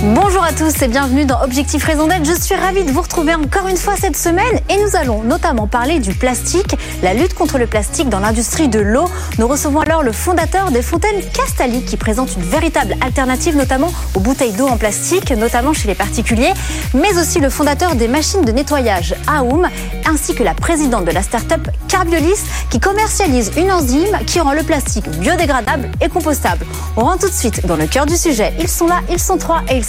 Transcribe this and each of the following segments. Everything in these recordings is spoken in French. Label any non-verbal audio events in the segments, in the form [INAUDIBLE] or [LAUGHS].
Bonjour à tous et bienvenue dans Objectif Raison d'être. Je suis ravie de vous retrouver encore une fois cette semaine et nous allons notamment parler du plastique, la lutte contre le plastique dans l'industrie de l'eau. Nous recevons alors le fondateur des fontaines Castali qui présente une véritable alternative notamment aux bouteilles d'eau en plastique, notamment chez les particuliers, mais aussi le fondateur des machines de nettoyage Aoum ainsi que la présidente de la start-up Carbiolis qui commercialise une enzyme qui rend le plastique biodégradable et compostable. On rentre tout de suite dans le cœur du sujet. Ils sont là, ils sont trois et ils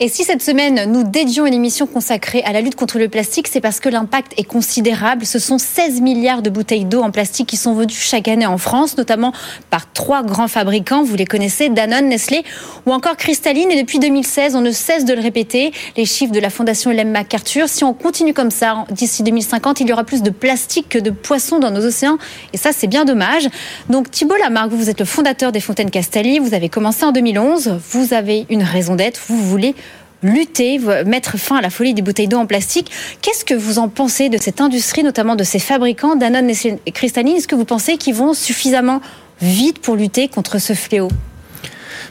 Et si cette semaine, nous dédions une émission consacrée à la lutte contre le plastique, c'est parce que l'impact est considérable. Ce sont 16 milliards de bouteilles d'eau en plastique qui sont vendues chaque année en France, notamment par trois grands fabricants. Vous les connaissez, Danone, Nestlé ou encore Cristalline. Et depuis 2016, on ne cesse de le répéter. Les chiffres de la Fondation Ellen MacArthur. Si on continue comme ça, d'ici 2050, il y aura plus de plastique que de poissons dans nos océans. Et ça, c'est bien dommage. Donc, Thibault Lamarck, vous, êtes le fondateur des Fontaines Castali. Vous avez commencé en 2011. Vous avez une raison d'être. Vous voulez lutter, mettre fin à la folie des bouteilles d'eau en plastique. Qu'est-ce que vous en pensez de cette industrie, notamment de ces fabricants, Danone et Cristalline Est-ce que vous pensez qu'ils vont suffisamment vite pour lutter contre ce fléau?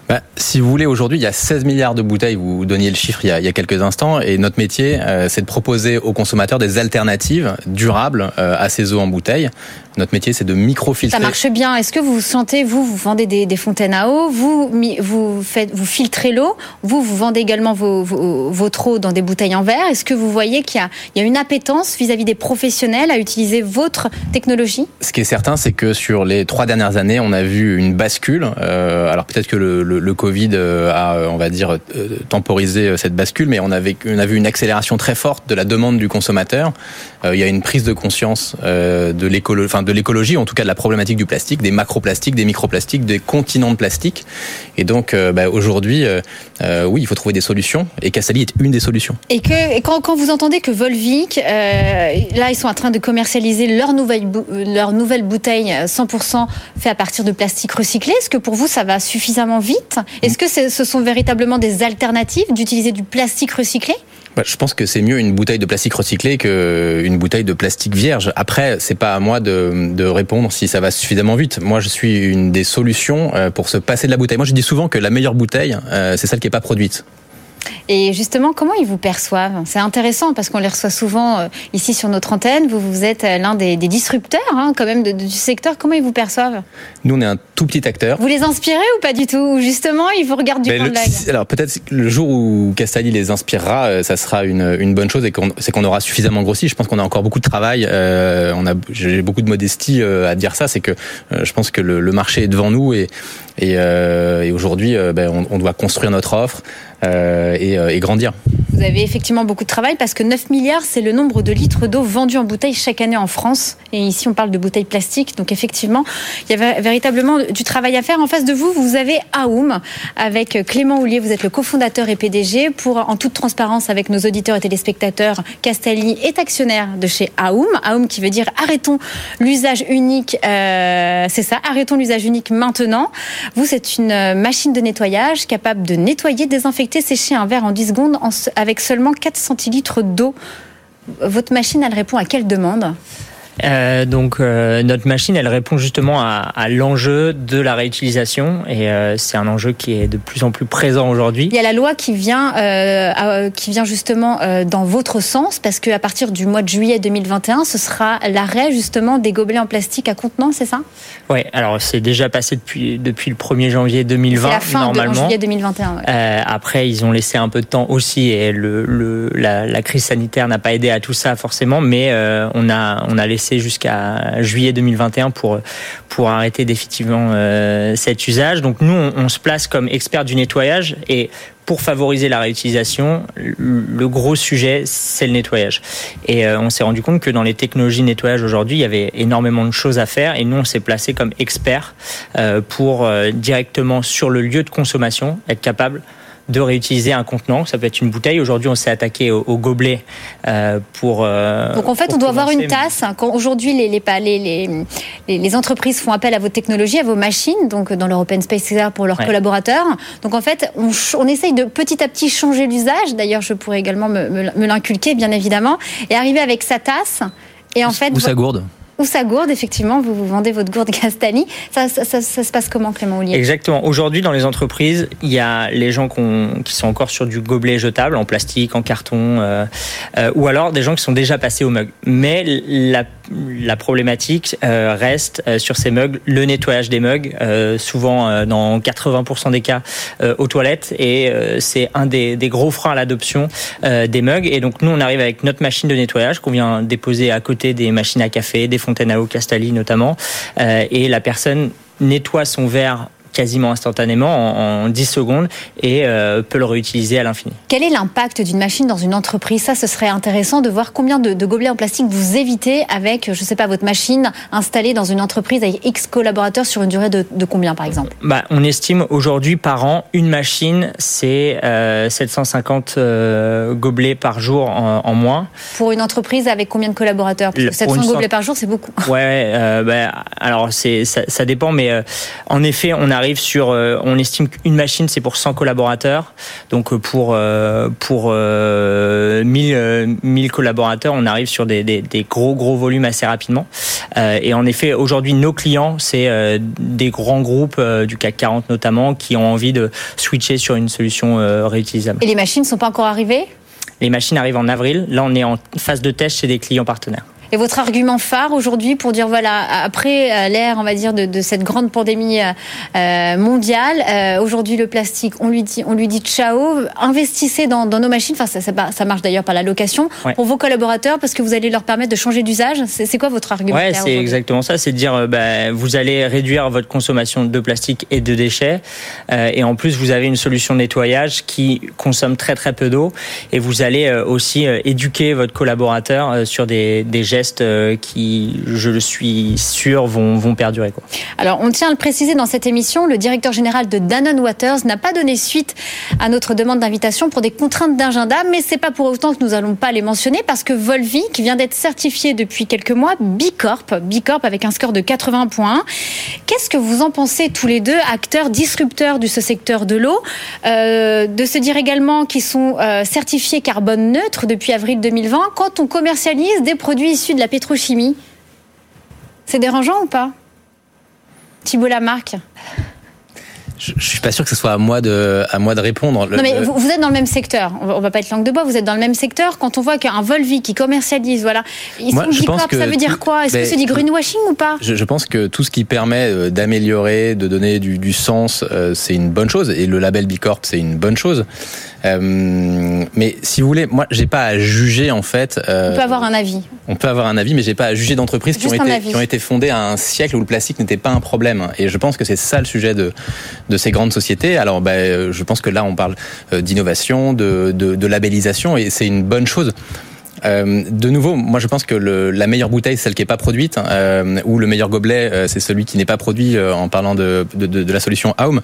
Bah, si vous voulez, aujourd'hui, il y a 16 milliards de bouteilles, vous donniez le chiffre il y a, il y a quelques instants, et notre métier, euh, c'est de proposer aux consommateurs des alternatives durables euh, à ces eaux en bouteille. Notre métier, c'est de microfiltrer. Ça marche bien. Est-ce que vous sentez, vous, vous vendez des, des fontaines à eau, vous, vous, faites, vous filtrez l'eau, vous, vous vendez également vos, vos, votre eau dans des bouteilles en verre. Est-ce que vous voyez qu'il y y a une appétence vis-à-vis des professionnels à utiliser votre technologie? Ce qui est certain, c'est que sur les trois dernières années, on a vu une bascule. Euh, alors peut-être que le, le, le, Covid a, on va dire, temporisé cette bascule, mais on, avait, on a vu une accélération très forte de la demande du consommateur. Euh, il y a une prise de conscience euh, de l'écologie, enfin de l'écologie, en tout cas de la problématique du plastique, des macroplastiques, des microplastiques, des continents de plastique. Et donc euh, bah, aujourd'hui, oui, il faut trouver des solutions. Et Cassali est une des solutions. Et que et quand, quand, vous entendez que Volvic, là, ils sont en train de commercialiser leur nouvelle leur nouvelle bouteille 100% fait à partir de plastique recyclé, est-ce que pour vous ça va suffisamment vite? Est-ce que ce sont véritablement des alternatives d'utiliser du plastique recyclé? Je pense que c'est mieux une bouteille de plastique recyclé qu'une bouteille de plastique vierge. Après, c'est pas à moi de, de, répondre si ça va suffisamment vite. Moi, je suis une des solutions euh, pour se passer de la bouteille. Moi, je dis souvent que la meilleure bouteille, euh, c'est celle qui est pas produite. Et justement, comment ils vous perçoivent? C'est intéressant parce qu'on les reçoit souvent euh, ici sur notre antenne. Vous, vous êtes l'un des, des, disrupteurs hein, quand même de, de, du secteur. Comment ils vous perçoivent? Nous, on est un tout petit acteur. Vous les inspirez ou pas du tout? Ou justement, ils vous regardent du coin de l'œil? Alors peut-être le jour où Castali les inspirera, euh, ça sera une, une bonne chose et qu'on, c'est qu'on aura suffisamment grossi. Je pense qu'on a encore beaucoup de travail. Euh, on a, j'ai beaucoup de modestie euh, à dire ça. C'est que euh, je pense que le, le, marché est devant nous et, et, euh, et aujourd'hui, ben, on, doit construire notre offre et, et grandir. Vous avez effectivement beaucoup de travail parce que 9 milliards, c'est le nombre de litres d'eau vendus en bouteille chaque année en France. Et ici, on parle de bouteilles plastiques. Donc effectivement, il y a véritablement du travail à faire. En face de vous, vous avez Aoum avec Clément Houlier. Vous êtes le cofondateur et PDG. Pour, en toute transparence avec nos auditeurs et téléspectateurs, Castelli est actionnaire de chez Aoum. Aoum qui veut dire arrêtons l'usage unique. Euh, c'est ça, arrêtons l'usage unique maintenant. Vous, c'est une machine de nettoyage capable de nettoyer, désinfecter, sécher un verre en 10 secondes avec seulement 4 centilitres d'eau. Votre machine, elle répond à quelle demande? Euh, donc euh, notre machine, elle répond justement à, à l'enjeu de la réutilisation et euh, c'est un enjeu qui est de plus en plus présent aujourd'hui. Il y a la loi qui vient, qui vient justement dans votre sens parce qu'à partir du mois de juillet 2021, ce sera l'arrêt justement des gobelets en plastique à contenant, c'est ça? Oui, alors c'est déjà passé depuis depuis le 1er janvier 2020 la fin normalement. De juillet 2021. Ouais. après, ils ont laissé un peu de temps aussi et le, le la, la, crise sanitaire n'a pas aidé à tout ça forcément, mais on a on a laissé jusqu'à juillet 2021 pour pour arrêter définitivement euh, cet usage. Donc nous, on, se place comme expert du nettoyage et pour favoriser la réutilisation, le gros sujet, c'est le nettoyage. Et euh, on s'est rendu compte que dans les technologies de nettoyage aujourd'hui, il y avait énormément de choses à faire. Et nous, on s'est placé comme expert euh, pour directement sur le lieu de consommation être capable de réutiliser un contenant. Ça peut être une bouteille. Aujourd'hui, on s'est attaqué au, gobelet pour. Donc en fait, on doit avoir une tasse. Quand aujourd'hui les les, les, les, entreprises font appel à vos technologies, à vos machines, donc dans leur Open Space pour leurs collaborateurs. Donc en fait, on, on, essaye de petit à petit changer l'usage. D'ailleurs, je pourrais également me, me, l'inculquer, bien évidemment, et arriver avec sa tasse. Et en fait, ou sa gourde? Ou sa gourde, effectivement, vous vous vendez votre gourde [LAUGHS] Castani. Ça, ça, ça, se passe comment, Clément Ollier Exactement. Aujourd'hui, dans les entreprises, il y a les gens qui sont encore sur du gobelet jetable, en plastique, en carton, euh, euh, ou alors des gens qui sont déjà passés au mug. Mais la, la problématique euh, reste euh, sur ces mugs le nettoyage des mugs, euh, souvent dans 80% des cas aux toilettes, et c'est un des, des, gros freins à l'adoption des mugs. Et donc nous, on arrive avec notre machine de nettoyage qu'on vient déposer à côté des machines à café, des fontaines à eau Castali notamment, et la personne nettoie son verre quasiment instantanément en, 10 secondes et euh, peut le réutiliser à l'infini. Quel est l'impact d'une machine dans une entreprise? Ça, ce serait intéressant de voir combien de, gobelets en plastique vous évitez avec, je ne sais pas, votre machine installée dans une entreprise avec X collaborateurs sur une durée de, combien, par exemple? Bah, On estime aujourd'hui par an, une machine, c'est 750 euh, euh, gobelets par jour en, moins. Pour une entreprise avec combien de collaborateurs? Parce que 700 gobelets par jour, c'est beaucoup. Ouais, bah, alors ça, ça, dépend, mais en effet, on arrive sur, euh, on estime qu'une machine c'est pour 100 collaborateurs. Donc euh, pour euh, pour 1000 1000 collaborateurs, on arrive sur des, des, des, gros gros volumes assez rapidement. et en effet, aujourd'hui, nos clients c'est des grands groupes du CAC 40 notamment qui ont envie de switcher sur une solution réutilisable. Et les machines sont pas encore arrivées? Les machines arrivent en avril. Là, on est en phase de test chez des clients partenaires. Et votre argument phare aujourd'hui pour dire voilà après euh, l'ère on va dire de, de, cette grande pandémie euh, euh mondiale euh, aujourd'hui le plastique on lui dit on lui dit ciao investissez dans, dans nos machines. Enfin ça, ça, ça marche d'ailleurs par la location pour vos collaborateurs parce que vous allez leur permettre de changer d'usage. C'est quoi votre argument ouais c'est exactement ça c'est de dire bah, vous allez réduire votre consommation de plastique et de déchets et en plus vous avez une solution de nettoyage qui consomme très très peu d'eau et vous allez aussi éduquer votre collaborateur sur des, des gestes euh, qui, je le suis sûr, vont, vont perdurer. Quoi. Alors, on tient à le préciser dans cette émission, le directeur général de Danone Waters n'a pas donné suite à notre demande d'invitation pour des contraintes d'agenda, mais c'est pas pour autant que nous allons pas les mentionner parce que Volvic vient d'être certifié depuis quelques mois Bicorp, Bicorp avec un score de 80 points. Qu'est-ce que vous en pensez tous les deux, acteurs disrupteurs de ce secteur de l'eau, euh, de se dire également qu'ils sont euh, certifiés carbone neutre depuis avril 2020 quand on commercialise des produits issus de la pétrochimie. C'est dérangeant ou pas? Thibault Lamarck je, je suis pas sûr que ce soit à moi de, à moi de répondre. non, mais vous, êtes dans le même secteur. On va, pas être langue de bois. Vous êtes dans le même secteur. Quand on voit qu'un Volvi qui commercialise, voilà, ils Moi, sont ça veut dire quoi? Est-ce que c'est du greenwashing ou pas? Je, je, pense que tout ce qui permet euh, d'améliorer, de donner du, du sens, euh, c'est une bonne chose. Et le label Bicorp, c'est une bonne chose. Euh, mais si vous voulez, moi, j'ai pas à juger en fait. Euh, on peut avoir un avis. On peut avoir un avis, mais j'ai pas à juger d'entreprises qui qui ont été fondées à un siècle où le plastique n'était pas un problème. Et je pense que c'est ça le sujet de de ces grandes sociétés. Alors, ben, je pense que là, on parle euh, d'innovation, de, labellisation, et c'est une bonne chose. Euh, de nouveau, moi je pense que la meilleure bouteille, c'est celle qui est pas produite, euh, ou le meilleur gobelet, euh, c'est celui qui n'est pas produit euh, en parlant de, la solution Aum.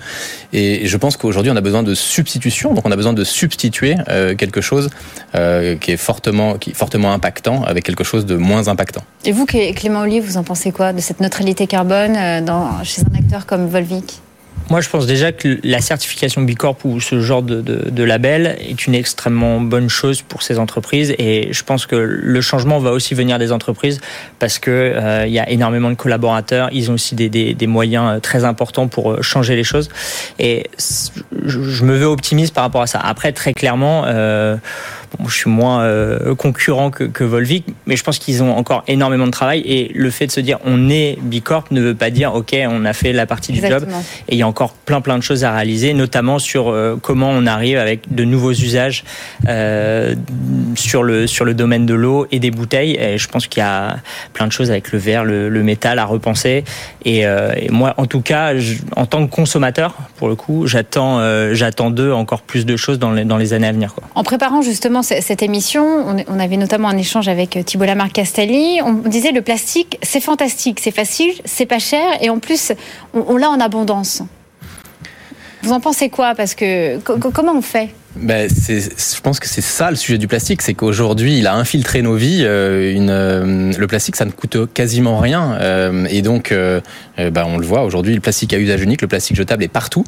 Et je pense qu'aujourd'hui, on a besoin de substitution, donc on a besoin de substituer euh, quelque chose qui est fortement, impactant avec quelque chose de moins impactant. Et vous, Clément Olivier, vous en pensez quoi de cette neutralité carbone chez un acteur comme Volvic? Moi, je pense déjà que la certification Bicorp ou ce genre de, de, de, label est une extrêmement bonne chose pour ces entreprises. Et je pense que le changement va aussi venir des entreprises parce que euh, il y a énormément de collaborateurs. Ils ont aussi des, des, des, moyens euh, très importants pour euh, changer les choses. Et je me veux optimiste par rapport à ça. Après, très clairement. Euh, je suis moins euh, concurrent que, que, Volvic, mais je pense qu'ils ont encore énormément de travail. Et le fait de se dire on est Bicorp ne veut pas dire ok, on a fait la partie du job. Et il y a encore plein plein de choses à réaliser, notamment sur euh, comment on arrive avec de nouveaux usages euh, sur le sur le domaine de l'eau et des bouteilles. Et je pense qu'il y a plein de choses avec le verre, le, le métal à repenser. Et, et, moi, en tout cas, je, en tant que consommateur, pour le coup, j'attends j'attends d'eux encore plus de choses dans les, dans les années à venir. Quoi. En préparant justement cette émission, on avait notamment un échange avec euh, Thibault Lamarck Castelli. On disait le plastique, c'est fantastique, c'est facile, c'est pas cher et en plus, on, l'a en abondance. Vous en pensez quoi? Parce que comment on fait? Ben, je pense que c'est ça le sujet du plastique, c'est qu'aujourd'hui il a infiltré nos vies. Euh, euh, le plastique, ça ne coûte quasiment rien, et donc, ben, on le voit aujourd'hui, le plastique à usage unique, le plastique jetable est partout.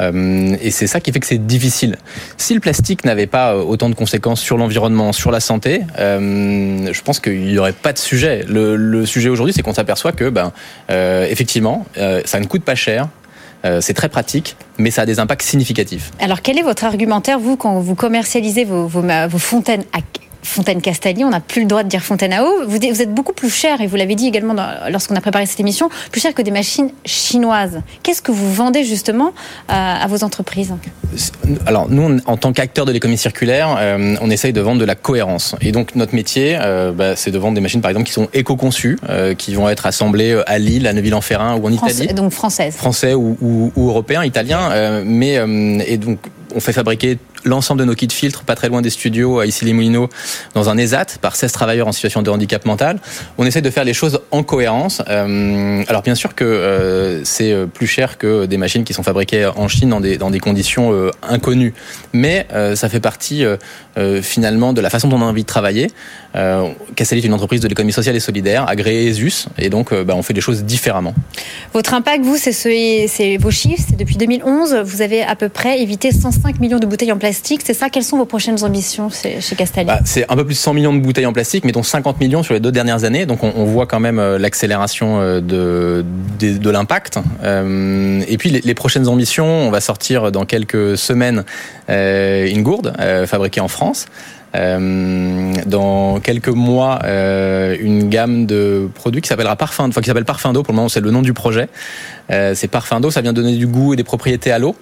Et c'est ça qui fait que c'est difficile. Si le plastique n'avait pas autant de conséquences sur l'environnement, sur la santé, je pense qu'il n'y aurait pas de sujet. Le, sujet aujourd'hui, c'est qu'on s'aperçoit que, ben, effectivement, ça ne coûte pas cher, euh, c'est très pratique, mais ça a des impacts significatifs. Alors quel est votre argumentaire, vous, quand vous commercialisez vos fontaines à Fontaine Castaldi, on n'a plus le droit de dire fontaine à eau. Vous, êtes beaucoup plus cher, et vous l'avez dit également lorsqu'on a préparé cette émission, plus cher que des machines chinoises. Qu'est-ce que vous vendez justement à, vos entreprises Alors nous, en tant qu'acteurs de l'économie circulaire, euh, on essaye de vendre de la cohérence. Et donc notre métier, euh, bah, c'est de vendre des machines par exemple qui sont éco-conçues, euh, qui vont être assemblées à Lille, à Neuville-en-Ferrin ou en Italie. Donc françaises. Français ou, ou, ou européens, italiens. mais et donc on fait fabriquer l'ensemble de nos kits filtres pas très loin des studios à issy les moulineaux dans un ESAT par 16 travailleurs en situation de handicap mental. On essaie de faire les choses en cohérence. Euh, alors bien sûr que euh, c'est euh, plus cher que des machines qui sont fabriquées en Chine dans des, dans des conditions inconnues, mais ça fait partie finalement de la façon dont on a envie de travailler. Euh, est une entreprise de l'économie sociale et solidaire, agréée ESUS, et donc bah, on fait des choses différemment. Votre impact, vous, c'est vos chiffres, c'est depuis 2011, vous avez à peu près évité 105 millions de bouteilles en plastique c'est ça Quelles sont vos prochaines ambitions chez Castelli bah, C'est un peu plus de 100 millions de bouteilles en plastique, mais dont 50 millions sur les deux dernières années. Donc on, voit quand même euh, l'accélération euh, de, de, l'impact. Euh, et puis les, prochaines ambitions, on va sortir dans quelques semaines une gourde fabriquée en France. dans quelques mois une gamme de produits qui s'appellera Parfum, enfin qui s'appelle Parfum d'eau. Pour le moment, c'est le nom du projet. c'est Parfum d'eau. Ça vient donner du goût et des propriétés à l'eau.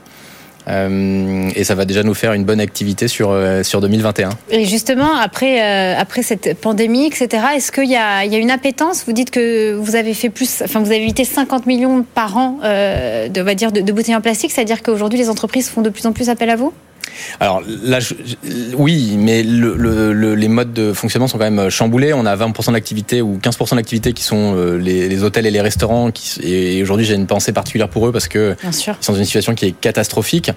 Euh, et ça va déjà nous faire une bonne activité sur, euh, sur 2021. Et justement, après, euh, après cette pandémie, etc., est-ce qu'il y y a une appétence? Vous dites que vous avez fait plus, enfin, vous avez évité 50 millions par an de, va dire, de bouteilles en plastique, c'est-à-dire qu'aujourd'hui, les entreprises font de plus en plus appel à vous? Alors là, oui, mais le, les modes de fonctionnement sont quand même chamboulés. On a 20% d'activité ou 15% d'activité qui sont euh, les, hôtels et les restaurants. Qui, et aujourd'hui, j'ai une pensée particulière pour eux parce que ils sont dans une situation qui est catastrophique.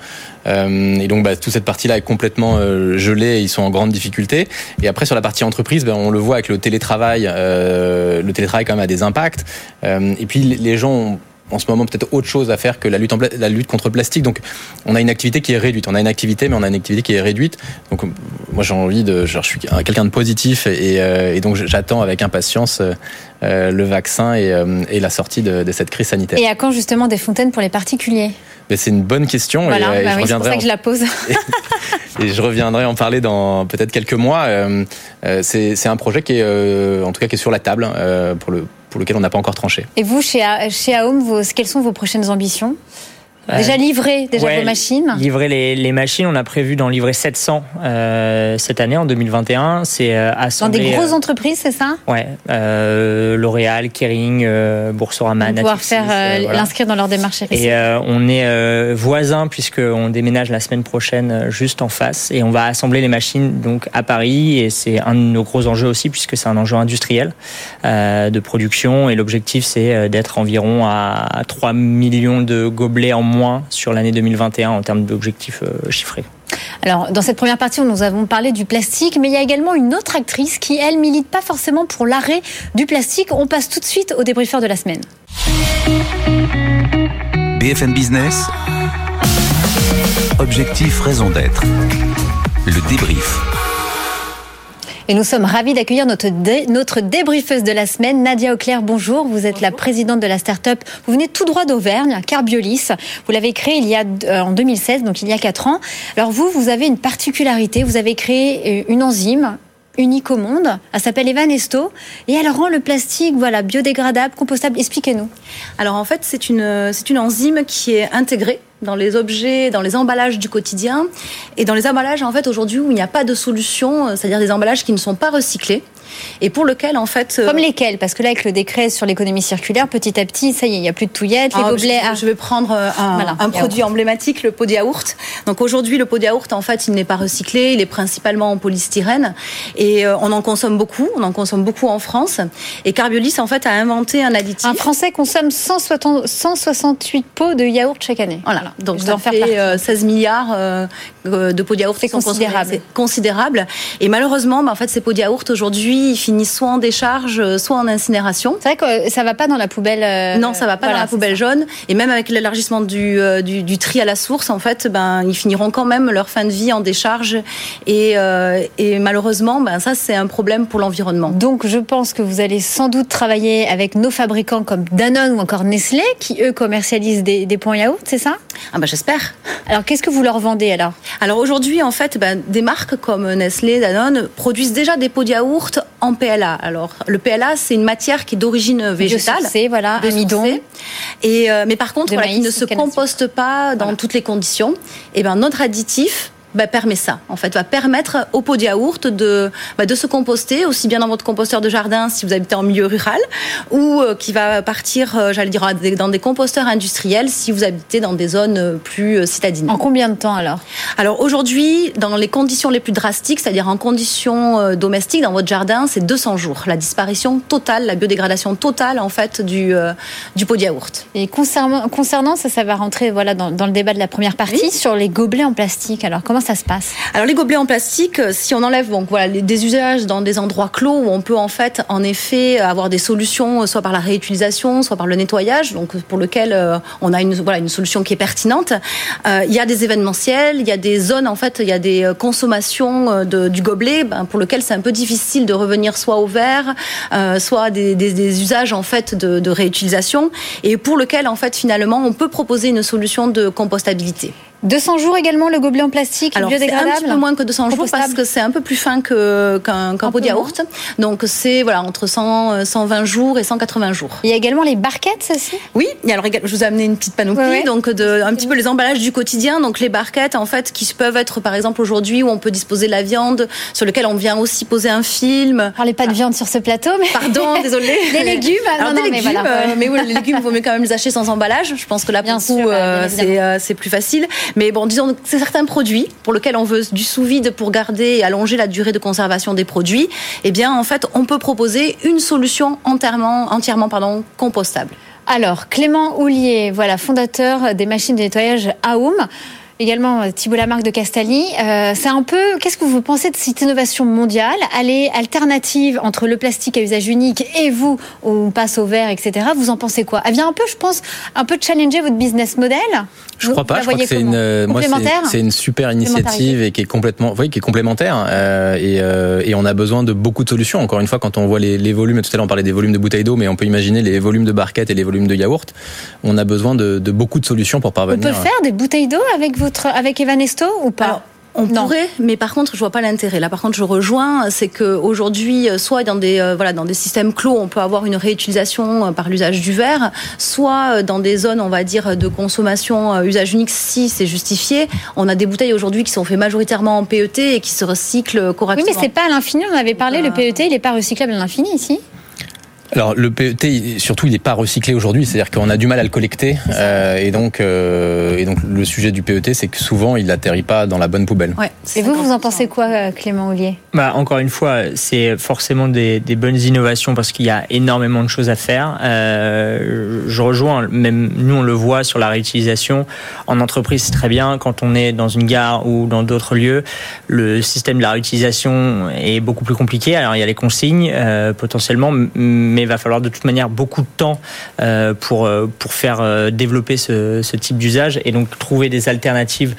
Euh, et donc, bah, toute cette partie-là est complètement euh, gelée. Et ils sont en grande difficulté. Et après, sur la partie entreprise, ben, on le voit avec le télétravail. le télétravail quand même a des impacts. et puis, les gens ont en ce moment peut-être autre chose à faire que la lutte, en la lutte contre le plastique. Donc on a une activité qui est réduite. On a une activité, mais on a une activité qui est réduite. Donc moi j'ai envie de, je suis quelqu'un de positif et, euh, et donc j'attends avec impatience euh, le vaccin et, euh, et, la sortie de, de, cette crise sanitaire. Et à quand justement des fontaines pour les particuliers? C'est une bonne question. Voilà, et, bah oui, c'est pour ça que je la pose. [LAUGHS] et, je reviendrai en parler dans peut-être quelques mois. c'est un projet qui est, en tout cas, qui est sur la table pour le pour lequel on n'a pas encore tranché. Et vous, chez, chez Aom, quelles sont vos prochaines ambitions? Déjà livré déjà vos machines Livrer les, les, machines, on a prévu d'en livrer 700 euh, cette année en 2021. C'est euh, Dans des grosses euh, entreprises, c'est ça? Ouais, euh, L'Oréal, Kering, Boursorama, Pouvoir faire l'inscrire dans leur démarche Et on est voisins puisqu'on déménage la semaine prochaine juste en face. Et on va assembler les machines donc à Paris. Et c'est un de nos gros enjeux aussi puisque c'est un enjeu industriel de production. Et l'objectif c'est d'être environ à 3 millions de gobelets en moins sur l'année 2021 en termes d'objectifs euh, chiffrés. Alors, dans cette première partie, nous avons parlé du plastique, mais il y a également une autre actrice qui, elle, milite pas forcément pour l'arrêt du plastique. On passe tout de suite au débriefeur de la semaine. BFM Business. Objectif, raison d'être. Le débrief. Et nous sommes ravis d'accueillir notre, notre débriefeuse de la semaine, Nadia Auclair. Bonjour, vous êtes la présidente de la start-up. Vous venez tout droit d'Auvergne, Carbiolis. Vous l'avez créé il y a, euh, en 2016, donc il y a 4 ans. Alors vous, vous avez une particularité. Vous avez créé euh, une enzyme unique au monde. Elle s'appelle Evanesto et elle rend le plastique voilà biodégradable, compostable. Expliquez-nous. Alors en fait, c'est une c'est une enzyme qui est intégrée dans les objets, dans les emballages du quotidien et dans les emballages en fait aujourd'hui où il n'y a pas de solution, euh, c'est-à-dire des emballages qui ne sont pas recyclés. Et pour lequel en fait. Comme lesquels Parce que là, avec le décret sur l'économie circulaire, petit à petit, ça y est, il n'y a plus de touillettes, les Ah, gobelets. Je, je vais prendre un, Voilà, un produit emblématique, le pot de yaourt. Donc aujourd'hui, le pot de yaourt, en fait, il n'est pas recyclé, il est principalement en polystyrène et euh, on en consomme beaucoup. On en consomme beaucoup en France. Et Carbiolis, en fait, a inventé un additif. Un Français consomme 160 168 pots de yaourt chaque année. Voilà, donc Je ça en faire fait euh, 16 milliards euh, euh, de pots de yaourt C'est consommés. considérable. Considérable. Et malheureusement, bah, en fait, ces pots de yaourt aujourd'hui, ils finissent soit en décharge, euh, soit en incinération. C'est vrai que euh, ça va pas dans la poubelle. euh, Non, ça va pas voilà, dans la poubelle ça. jaune. Et même avec l'élargissement du, du, du tri à la source, en fait, ben, ils finiront quand même leur fin de vie en décharge. Et, euh, et malheureusement, ben, ça, c'est un problème pour l'environnement. Donc, je pense que vous allez sans doute travailler avec nos fabricants comme Danone ou encore Nestlé, qui eux commercialisent des, des points yaourt, c'est ça? Ah ben, j'espère. Alors, qu'est-ce que vous leur vendez alors? Alors aujourd'hui, en fait, ben, des marques comme Nestlé, Danone produisent déjà des pots de yaourt en PLA. Alors le PLA, c'est une matière qui est d'origine végétale. Voilà, amidon. biosourcée. Et euh, mais par contre, De voilà, qui ne se composte pas dans Voilà. toutes les conditions. Et ben notre additif. Bah, permet ça, en fait, va permettre au pot de yaourt de, bah, de se composter, aussi bien dans votre composteur de jardin si vous habitez en milieu rural, ou euh, qui va partir, euh, j'allais dire, dans des composteurs industriels si vous habitez dans des zones euh, plus citadines. En combien de temps alors? Alors aujourd'hui, dans les conditions les plus drastiques, c'est-à-dire en conditions domestiques dans votre jardin, c'est 200 jours. La disparition totale, la biodégradation totale en fait du, euh, du pot de yaourt. Et concernant, concernant ça, ça va rentrer voilà dans, dans le débat de la première partie sur les gobelets en plastique. Alors, comment Alors les gobelets en plastique, euh, si on enlève donc voilà des usages dans des endroits clos où on peut en fait en effet avoir des solutions euh, soit par la réutilisation, soit par le nettoyage, donc euh, pour lequel euh, on a une voilà une solution qui est pertinente. Euh, il y a des événementiels, il y a des zones en fait, il y a des euh, consommations euh, de- du gobelet ben, pour lequel c'est un peu difficile de revenir soit au verre, euh, soit des, des- des usages en fait de, de réutilisation et pour lequel en fait finalement on peut proposer une solution de compostabilité. 200 jours également le gobelet en plastique Alors, un biodégradable petit peu moins que 200 jours parce que c'est un peu plus fin qu'un Un pot de yaourt. Donc, c'est voilà, entre 100, euh, 120 jours et 180 jours. Il y a également les barquettes aussi Oui, alors je vous ai amené une petite panoplie, Ouais, ouais. donc de, un petit peu les emballages du quotidien, donc les barquettes en fait qui peuvent être par exemple aujourd'hui où on peut disposer de la viande, sur lequel on vient aussi poser un film. Parlez pas de viande sur ce plateau, mais Pardon, [LAUGHS] désolé. Les légumes, Alors, non, mais légumes, voilà. euh, mais oui, les légumes, il vaut mieux quand même les acheter sans emballage. Je pense que là, Bien pour le coup, sûr, euh, bien c'est euh, c'est plus facile. Mais bon, disons que c'est certains produits pour lesquels on veut du sous-vide pour garder et allonger la durée de conservation des produits. Eh bien, en fait, on peut proposer une solution entièrement, compostable. Alors, Clément Houlier, voilà, fondateur des machines de nettoyage Aoum. Également euh, Thibault Lamarque de Castalli. Euh, c'est un peu, qu'est-ce que vous pensez de cette innovation mondiale? Elle est alternative entre le plastique à usage unique et vous, on passe au verre, etc. Vous en pensez quoi? Elle vient un peu, je pense, un peu challenger votre business model Je Vous- crois vous pas. Je crois que c'est une, euh, moi, c'est- Complémentaire? c'est une super initiative et qui est complètement, oui, qui est complémentaire. euh, et, euh, et on a besoin de beaucoup de solutions. Encore une fois, quand on voit les, les volumes, tout à l'heure on parlait des volumes de bouteilles d'eau, mais on peut imaginer les volumes de barquettes et les volumes de yaourt. On a besoin de, de beaucoup de solutions pour On parvenir. peut faire des bouteilles d'eau avec votre, avec Evanesto ou pas Alors, on Non. pourrait, mais par contre, je vois pas l'intérêt. Là, par contre, je rejoins, c'est que aujourd'hui, euh, soit dans des euh, voilà dans des systèmes clos, on peut avoir une réutilisation euh, par l'usage du verre, soit euh, dans des zones, on va dire, de consommation usage unique, si c'est justifié. On a des bouteilles aujourd'hui qui sont faites majoritairement en PET et qui se recyclent Oui, correctement. mais c'est pas à l'infini. On avait parlé. Le PET, il n'est pas recyclable à l'infini ici. Alors le PET, surtout, il n'est pas recyclé aujourd'hui, c'est-à-dire qu'on a du mal à le collecter, euh, et donc euh, et donc le sujet du PET, c'est que souvent il n'atterrit pas dans la bonne poubelle. Ouais, Et vous, vous en 50%. pensez quoi, euh, Clément Houlier Bah, encore une fois, c'est forcément des, des bonnes innovations parce qu'il y a énormément de choses à faire. Euh, je rejoins, même nous on le voit sur la réutilisation. En entreprise, c'est très bien. Quand on est dans une gare ou dans d'autres lieux, le système de la réutilisation est beaucoup plus compliqué. Alors il y a les consignes euh, potentiellement, mais il va falloir de toute manière beaucoup de temps euh, pour euh, pour faire euh, développer ce, ce type d'usage et donc trouver des alternatives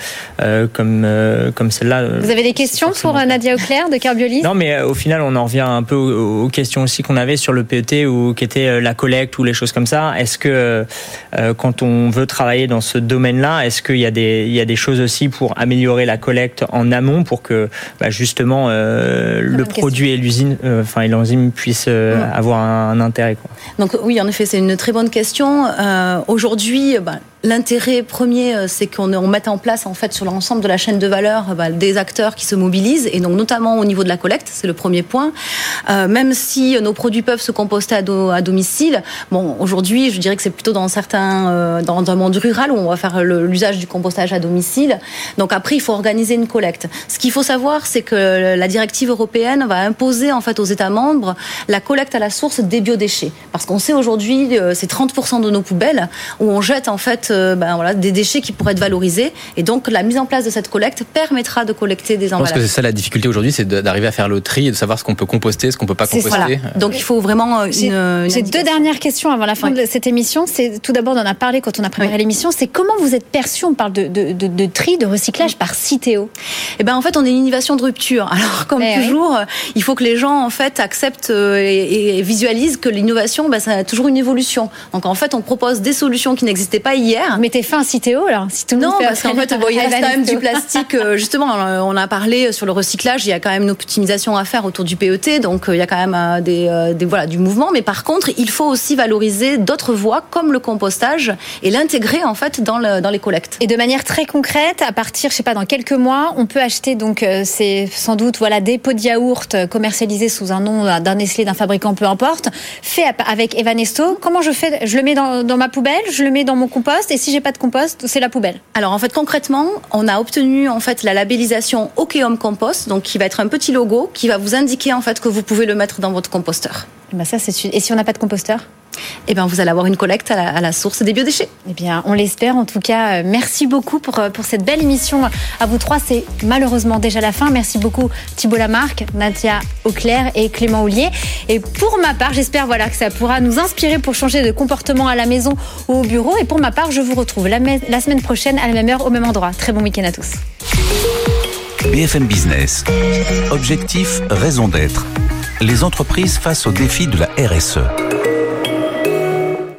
comme comme celle-là. Vous avez des questions pour Nadia Auclair de Carbiolis non, mais au final, on en revient un peu aux, questions aussi qu'on avait sur le PET ou qui était la collecte ou les choses comme ça. Est-ce que quand on veut travailler dans ce domaine-là, est-ce qu'il y a des il y a des choses aussi pour améliorer la collecte en amont pour que bah, justement euh, le produit et l'usine, euh, enfin et l'enzyme puissent euh, Ouais. avoir un, intérêt. Donc oui, en effet, c'est une très bonne question. Euh, Aujourd'hui, ben, l'intérêt premier, c'est qu'on on mette en place en fait sur l'ensemble de la chaîne de valeur bah, des acteurs qui se mobilisent et donc notamment au niveau de la collecte, c'est le premier point. Euh, même si nos produits peuvent se composter à, domicile, bon aujourd'hui, je dirais que c'est plutôt dans certains euh, dans un monde rural où on va faire l'usage du compostage à domicile. Donc après, il faut organiser une collecte. Ce qu'il faut savoir, c'est que la directive européenne va imposer en fait aux États membres la collecte à la source des biodéchets, parce qu'on sait aujourd'hui euh, c'est 30% de nos poubelles où on jette en fait euh, ben, voilà, des déchets qui pourraient être valorisés, et donc la mise en place de cette collecte permettra de collecter des emballages. Je pense que c'est ça la difficulté aujourd'hui, c'est d'arriver à faire le tri et de savoir ce qu'on peut composter, ce qu'on peut pas composter. Voilà. Donc il faut vraiment une. J'ai deux dernières questions avant la fin de cette émission. C'est tout d'abord, on en a parlé quand on a préparé l'émission. C'est comment vous êtes perçu? On parle de, de, de, de tri, de recyclage par Citeo. Eh ben en fait, on est une innovation de rupture. [LAUGHS] Alors comme eh toujours, il faut que les gens en fait acceptent euh, et, visualisent que l'innovation, ben, ça a toujours une évolution. Donc en fait, on propose des solutions qui n'existaient pas hier. Mettez fin à Citeo alors. Si tout non, parce qu'en fait, bon, il reste quand même du plastique. Euh, [LAUGHS] justement, euh, on a parlé sur le recyclage. Il y a quand même une optimisation à faire autour du PET. Donc il y a quand même des, des voilà du mouvement. Mais par contre, il faut aussi valoriser d'autres voies comme le compostage et l'intégrer en fait dans, le, dans les collectes. Et de manière très concrète, à partir, je sais pas, dans quelques mois, on peut acheter donc euh, c'est sans doute voilà des pots de yaourt euh, commercialisés sous un nom d'un Nestlé, d'un fabricant, peu importe, fait avec Evanesto. Comment je fais? Je le mets dans, dans, ma poubelle, je le mets dans mon compost, et si j'ai pas de compost, c'est la poubelle. Alors en fait concrètement, on a obtenu en fait la labellisation Okeum Compost, donc qui va être un petit logo qui va vous indiquer en fait que vous pouvez le mettre dans votre composteur. Bah ça c'est et si on n'a pas de composteur? Eh bien, vous allez avoir une collecte à la, source des biodéchets. Eh bien, on l'espère. En tout cas, euh, merci beaucoup pour, euh, pour cette belle émission. À vous trois, c'est malheureusement déjà la fin. Merci beaucoup Thibault Lamarck, Nadia Auclair et Clément Oulier. Et pour ma part, j'espère voilà, que ça pourra nous inspirer pour changer de comportement à la maison ou au bureau. Et pour ma part, je vous retrouve la, la semaine prochaine à la même heure, au même endroit. Très bon week-end à tous. BFM Business. Objectif, raison d'être. Les entreprises face au défi de la RSE.